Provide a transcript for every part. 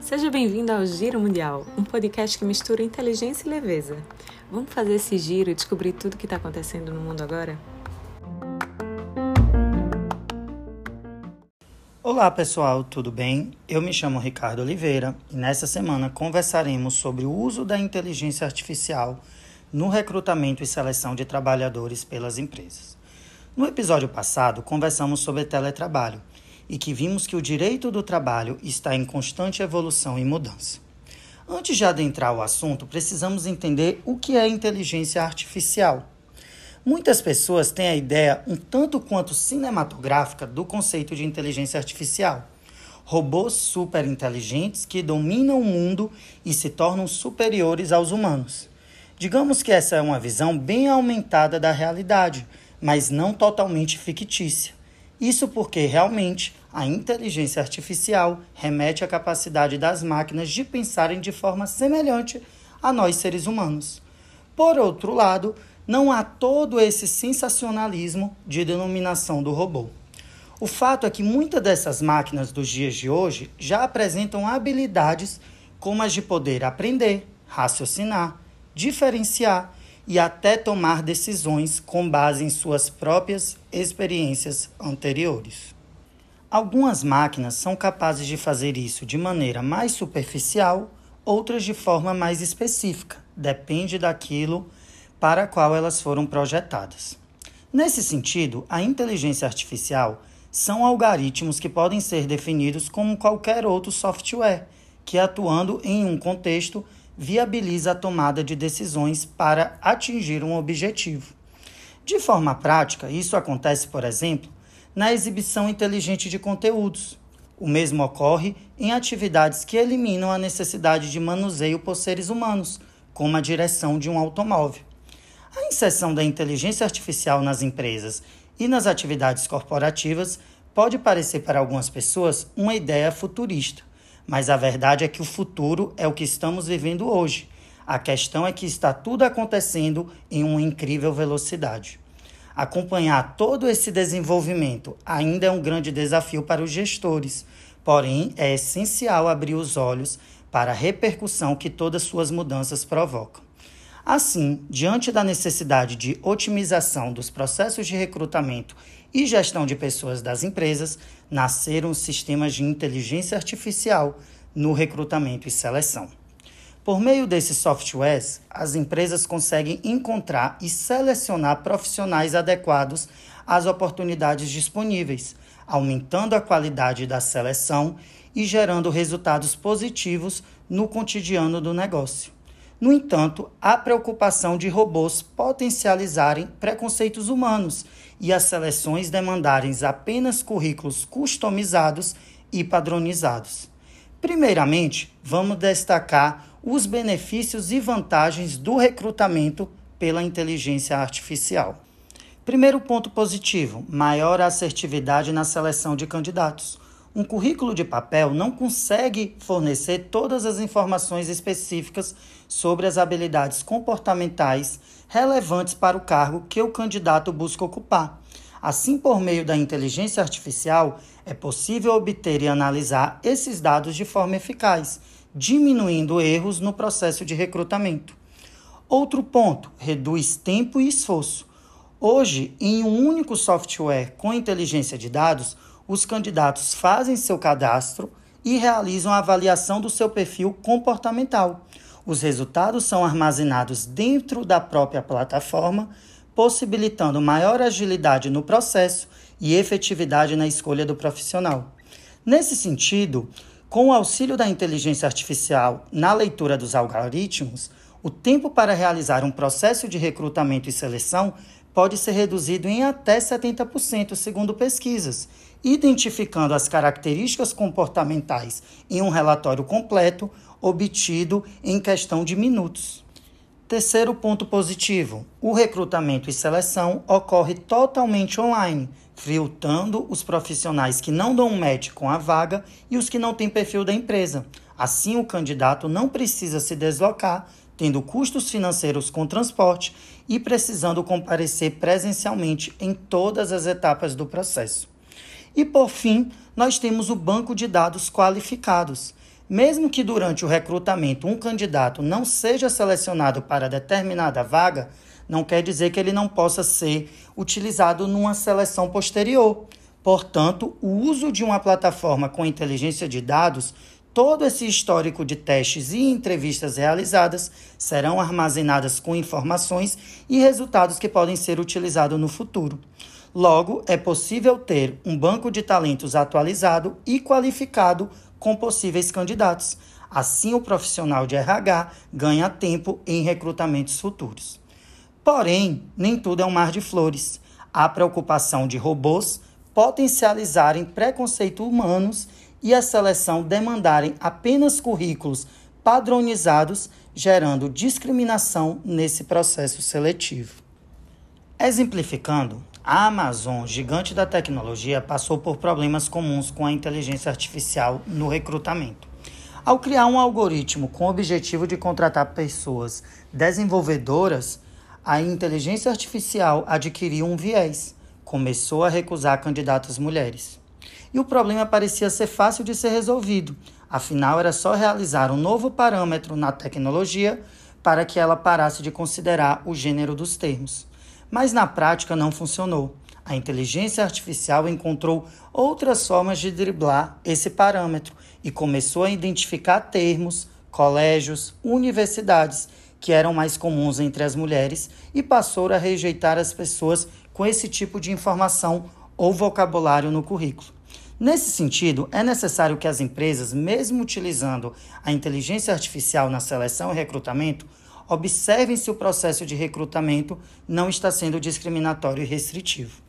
Seja bem-vindo ao Giro Mundial, um podcast que mistura inteligência e leveza. Vamos fazer esse giro e descobrir tudo o que está acontecendo no mundo agora? Olá pessoal, tudo bem? Eu me chamo Ricardo Oliveira e nessa semana conversaremos sobre o uso da inteligência artificial no recrutamento e seleção de trabalhadores pelas empresas. No episódio passado, conversamos sobre teletrabalho e que vimos que o direito do trabalho está em constante evolução e mudança. Antes de adentrar o assunto, precisamos entender o que é inteligência artificial. Muitas pessoas têm a ideia um tanto quanto cinematográfica do conceito de inteligência artificial. Robôs super inteligentes que dominam o mundo e se tornam superiores aos humanos. Digamos que essa é uma visão bem aumentada da realidade, mas não totalmente fictícia. Isso porque realmente a inteligência artificial remete à capacidade das máquinas de pensarem de forma semelhante a nós seres humanos. Por outro lado, não há todo esse sensacionalismo de denominação do robô. O fato é que muitas dessas máquinas dos dias de hoje já apresentam habilidades como as de poder aprender, raciocinar, diferenciar e até tomar decisões com base em suas próprias experiências anteriores. Algumas máquinas são capazes de fazer isso de maneira mais superficial, outras de forma mais específica, depende daquilo para qual elas foram projetadas. Nesse sentido, a inteligência artificial são algoritmos que podem ser definidos como qualquer outro software, que atuando em um contexto viabiliza a tomada de decisões para atingir um objetivo. De forma prática, isso acontece, por exemplo, na exibição inteligente de conteúdos. O mesmo ocorre em atividades que eliminam a necessidade de manuseio por seres humanos, como a direção de um automóvel. A inserção da inteligência artificial nas empresas e nas atividades corporativas pode parecer para algumas pessoas uma ideia futurista, mas a verdade é que o futuro é o que estamos vivendo hoje. A questão é que está tudo acontecendo em uma incrível velocidade. Acompanhar todo esse desenvolvimento ainda é um grande desafio para os gestores, porém é essencial abrir os olhos para a repercussão que todas suas mudanças provocam. Assim, diante da necessidade de otimização dos processos de recrutamento e gestão de pessoas das empresas, nasceram sistemas de inteligência artificial no recrutamento e seleção. Por meio desses softwares, as empresas conseguem encontrar e selecionar profissionais adequados às oportunidades disponíveis, aumentando a qualidade da seleção e gerando resultados positivos no cotidiano do negócio. No entanto, há preocupação de robôs potencializarem preconceitos humanos e as seleções demandarem apenas currículos customizados e padronizados. Primeiramente, vamos destacar os benefícios e vantagens do recrutamento pela inteligência artificial. Primeiro ponto positivo: maior assertividade na seleção de candidatos. Um currículo de papel não consegue fornecer todas as informações específicas sobre as habilidades comportamentais relevantes para o cargo que o candidato busca ocupar. Assim, por meio da inteligência artificial, é possível obter e analisar esses dados de forma eficaz, diminuindo erros no processo de recrutamento. Outro ponto: reduz tempo e esforço. Hoje, em um único software com inteligência de dados, os candidatos fazem seu cadastro e realizam a avaliação do seu perfil comportamental. Os resultados são armazenados dentro da própria plataforma, possibilitando maior agilidade no processo e efetividade na escolha do profissional. Nesse sentido, com o auxílio da inteligência artificial na leitura dos algoritmos, o tempo para realizar um processo de recrutamento e seleção pode ser reduzido em até 70%, segundo pesquisas, identificando as características comportamentais em um relatório completo obtido em questão de minutos. Terceiro ponto positivo: o recrutamento e seleção ocorre totalmente online, filtrando os profissionais que não dão match com a vaga e os que não têm perfil da empresa. Assim, o candidato não precisa se deslocar tendo custos financeiros com transporte e precisando comparecer presencialmente em todas as etapas do processo. E por fim, nós temos o banco de dados qualificados. Mesmo que durante o recrutamento um candidato não seja selecionado para determinada vaga, não quer dizer que ele não possa ser utilizado numa seleção posterior. Portanto, o uso de uma plataforma com inteligência de dados, todo esse histórico de testes e entrevistas realizadas serão armazenadas com informações e resultados que podem ser utilizados no futuro. Logo, é possível ter um banco de talentos atualizado e qualificado com possíveis candidatos. Assim, o profissional de RH ganha tempo em recrutamentos futuros. Porém, nem tudo é um mar de flores. Há preocupação de robôs potencializarem preconceitos humanos e a seleção demandarem apenas currículos padronizados, gerando discriminação nesse processo seletivo. Exemplificando, a Amazon, gigante da tecnologia, passou por problemas comuns com a inteligência artificial no recrutamento. Ao criar um algoritmo com o objetivo de contratar pessoas desenvolvedoras, a inteligência artificial adquiriu um viés, começou a recusar candidatas mulheres. E o problema parecia ser fácil de ser resolvido, afinal era só realizar um novo parâmetro na tecnologia para que ela parasse de considerar o gênero dos termos. Mas na prática não funcionou. A inteligência artificial encontrou outras formas de driblar esse parâmetro e começou a identificar termos, colégios, universidades que eram mais comuns entre as mulheres e passou a rejeitar as pessoas com esse tipo de informação ou vocabulário no currículo. Nesse sentido, é necessário que as empresas, mesmo utilizando a inteligência artificial na seleção e recrutamento, observem se o processo de recrutamento não está sendo discriminatório e restritivo.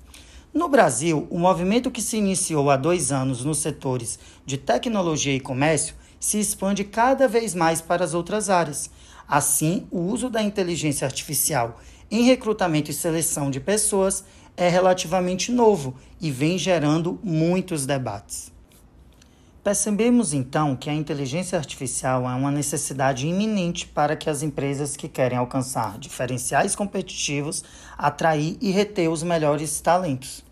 No Brasil, o movimento que se iniciou há dois anos nos setores de tecnologia e comércio se expande cada vez mais para as outras áreas. Assim, o uso da inteligência artificial em recrutamento e seleção de pessoas é relativamente novo e vem gerando muitos debates. Percebemos então que a inteligência artificial é uma necessidade iminente para que as empresas que querem alcançar diferenciais competitivos atrair e reter os melhores talentos.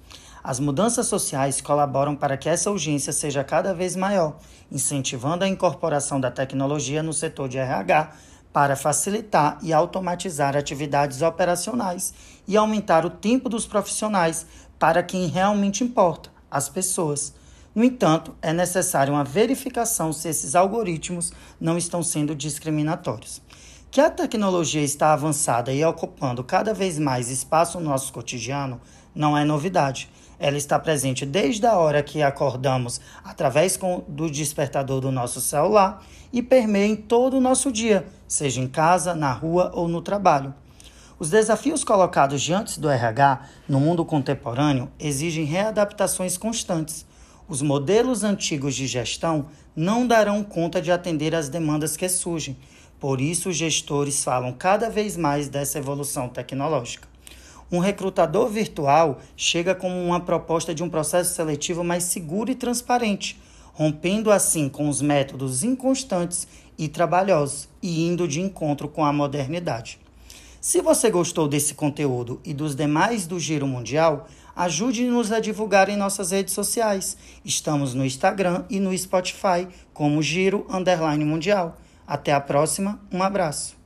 As mudanças sociais colaboram para que essa urgência seja cada vez maior, incentivando a incorporação da tecnologia no setor de RH para facilitar e automatizar atividades operacionais e aumentar o tempo dos profissionais para quem realmente importa, as pessoas no entanto, é necessária uma verificação se esses algoritmos não estão sendo discriminatórios. Que a tecnologia está avançada e ocupando cada vez mais espaço no nosso cotidiano não é novidade. Ela está presente desde a hora que acordamos através do despertador do nosso celular e permeia em todo o nosso dia, seja em casa, na rua ou no trabalho. Os desafios colocados diante do RH no mundo contemporâneo exigem readaptações constantes os modelos antigos de gestão não darão conta de atender às demandas que surgem. Por isso, os gestores falam cada vez mais dessa evolução tecnológica. Um recrutador virtual chega como uma proposta de um processo seletivo mais seguro e transparente, rompendo assim com os métodos inconstantes e trabalhosos e indo de encontro com a modernidade. Se você gostou desse conteúdo e dos demais do Giro Mundial, ajude-nos a divulgar em nossas redes sociais. Estamos no Instagram e no Spotify como Giro Underline Mundial. Até a próxima, um abraço.